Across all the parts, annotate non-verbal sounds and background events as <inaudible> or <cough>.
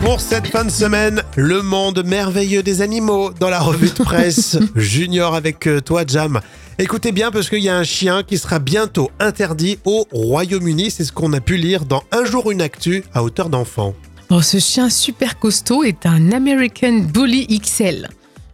Pour cette fin de semaine, le monde merveilleux des animaux dans la revue de presse <laughs> Junior avec euh, toi Jam. Écoutez bien parce qu'il y a un chien qui sera bientôt interdit au Royaume-Uni, c'est ce qu'on a pu lire dans Un jour une actu à hauteur d'enfant. Bon, ce chien super costaud est un American Bully XL.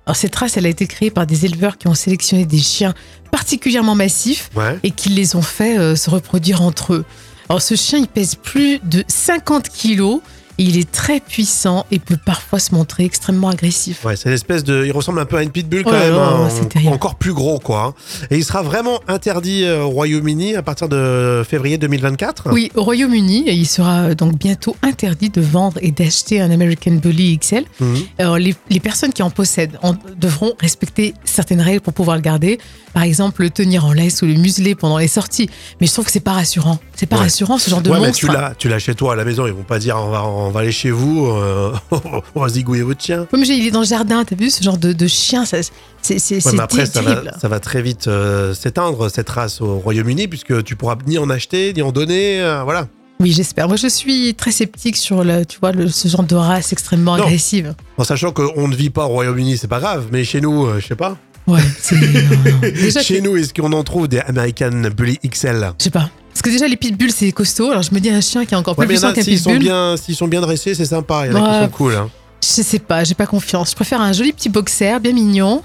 Alors, cette race, elle a été créée par des éleveurs qui ont sélectionné des chiens particulièrement massifs Ouais. et qui les ont fait euh, se reproduire entre eux. Alors, ce chien, il pèse plus de 50 kilos. Il est très puissant et peut parfois se montrer extrêmement agressif. Ouais, c'est l'espèce de. Il ressemble un peu à une pitbull quand Oh là même. hein, encore plus gros, quoi. Et il sera vraiment interdit euh, au Royaume-Uni à partir de février 2024. Oui, au Royaume-Uni, il sera donc bientôt interdit de vendre et d'acheter un American Bully XL. Mhm. Alors, les, les personnes qui en possèdent en- devront respecter certaines règles pour pouvoir le garder. Par exemple, le tenir en laisse ou le museler pendant les sorties. Mais je trouve que c'est pas rassurant. C'est pas Ouais. rassurant ce genre de Ouais, mais monstre. tu l'as, tu l'as chez toi à la maison. Ils vont pas dire on va, on va aller chez vous, euh, <laughs> on va zigouiller votre chien. Comme j'ai, il est dans le jardin, t'as vu ce genre de, de chien, ça, c'est, c'est, Ouais, mais après, ça va, ça va très vite euh, s'éteindre cette race au Royaume-Uni puisque tu pourras ni en acheter ni en donner. euh, voilà. Oui, j'espère. Moi, je suis très sceptique sur le, tu vois, le- ce genre de race extrêmement Non. agressive. En sachant qu'on ne vit pas au Royaume-Uni, c'est pas grave. Mais chez nous, euh, je sais pas. Ouais, c'est. <laughs> Chez nous, est-ce qu'on en trouve des American Bully XL je sais pas. Parce que déjà, les pitbulls, c'est costaud. Alors, je me dis, un chien qui est encore plus Ouais, puissant qu'un sont pitbull. bien, s'ils sont bien dressés, c'est sympa. Il y en a qui sont cool. hein. Je sais pas, j'ai pas confiance. Je préfère un joli petit boxer, bien mignon,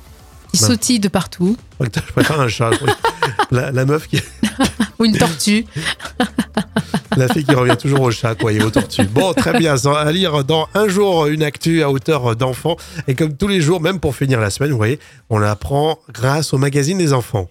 qui Ouais. sautille de partout. <laughs> Je préfère un chat. La, la meuf qui, <laughs> Ou une tortue. <laughs> La fille qui revient toujours au chat, quoi, et aux tortues. Bon, très bien, à lire dans un jour une actu à hauteur d'enfant. Et comme tous les jours, même pour finir la semaine, vous voyez, on l'apprend grâce au magazine des enfants.